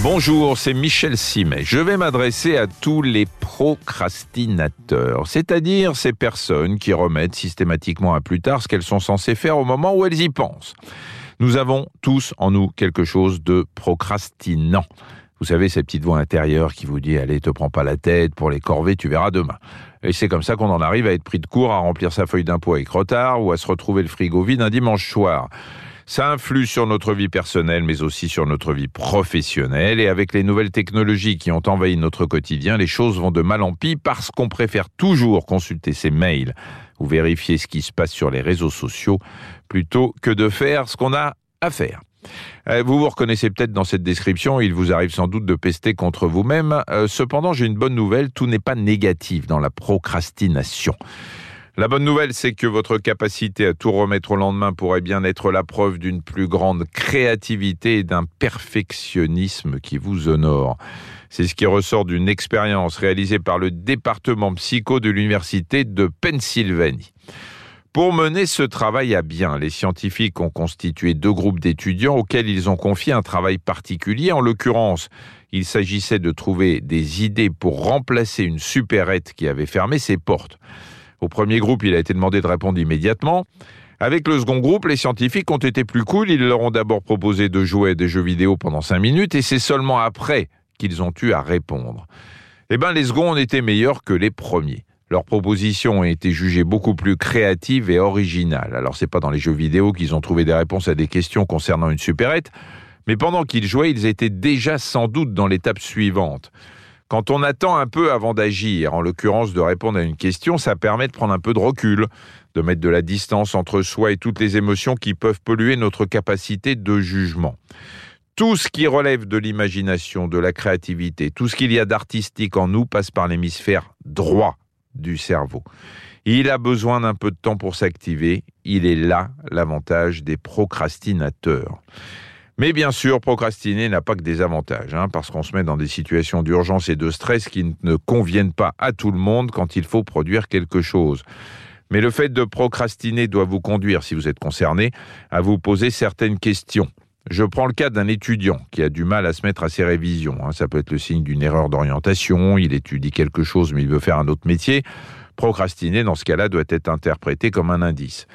Bonjour, c'est Michel Simet. Je vais m'adresser à tous les procrastinateurs, c'est-à-dire ces personnes qui remettent systématiquement à plus tard ce qu'elles sont censées faire au moment où elles y pensent. Nous avons tous en nous quelque chose de procrastinant. Vous savez, ces petites voix intérieures qui vous dit allez, te prends pas la tête, pour les corvées, tu verras demain. Et c'est comme ça qu'on en arrive à être pris de court, à remplir sa feuille d'impôt avec retard ou à se retrouver le frigo vide un dimanche soir. Ça influe sur notre vie personnelle, mais aussi sur notre vie professionnelle. Et avec les nouvelles technologies qui ont envahi notre quotidien, les choses vont de mal en pis parce qu'on préfère toujours consulter ses mails ou vérifier ce qui se passe sur les réseaux sociaux plutôt que de faire ce qu'on a à faire. Euh, vous vous reconnaissez peut-être dans cette description, il vous arrive sans doute de pester contre vous-même. Euh, cependant, j'ai une bonne nouvelle, tout n'est pas négatif dans la procrastination. La bonne nouvelle, c'est que votre capacité à tout remettre au lendemain pourrait bien être la preuve d'une plus grande créativité et d'un perfectionnisme qui vous honore. C'est ce qui ressort d'une expérience réalisée par le département psycho de l'Université de Pennsylvanie. Pour mener ce travail à bien, les scientifiques ont constitué deux groupes d'étudiants auxquels ils ont confié un travail particulier. En l'occurrence, il s'agissait de trouver des idées pour remplacer une supérette qui avait fermé ses portes. Au premier groupe, il a été demandé de répondre immédiatement. Avec le second groupe, les scientifiques ont été plus cool. Ils leur ont d'abord proposé de jouer à des jeux vidéo pendant cinq minutes et c'est seulement après qu'ils ont eu à répondre. Eh bien, les seconds ont été meilleurs que les premiers. Leurs propositions ont été jugées beaucoup plus créatives et originales. Alors, c'est pas dans les jeux vidéo qu'ils ont trouvé des réponses à des questions concernant une supérette, mais pendant qu'ils jouaient, ils étaient déjà sans doute dans l'étape suivante. Quand on attend un peu avant d'agir, en l'occurrence de répondre à une question, ça permet de prendre un peu de recul, de mettre de la distance entre soi et toutes les émotions qui peuvent polluer notre capacité de jugement. Tout ce qui relève de l'imagination, de la créativité, tout ce qu'il y a d'artistique en nous passe par l'hémisphère droit du cerveau. Il a besoin d'un peu de temps pour s'activer. Il est là l'avantage des procrastinateurs. Mais bien sûr, procrastiner n'a pas que des avantages, hein, parce qu'on se met dans des situations d'urgence et de stress qui ne conviennent pas à tout le monde quand il faut produire quelque chose. Mais le fait de procrastiner doit vous conduire, si vous êtes concerné, à vous poser certaines questions. Je prends le cas d'un étudiant qui a du mal à se mettre à ses révisions. Hein. Ça peut être le signe d'une erreur d'orientation, il étudie quelque chose mais il veut faire un autre métier. Procrastiner, dans ce cas-là, doit être interprété comme un indice.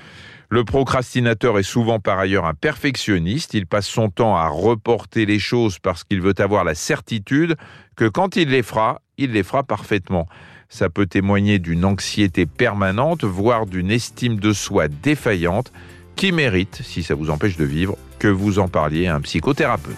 Le procrastinateur est souvent par ailleurs un perfectionniste. Il passe son temps à reporter les choses parce qu'il veut avoir la certitude que quand il les fera, il les fera parfaitement. Ça peut témoigner d'une anxiété permanente, voire d'une estime de soi défaillante qui mérite, si ça vous empêche de vivre, que vous en parliez à un psychothérapeute.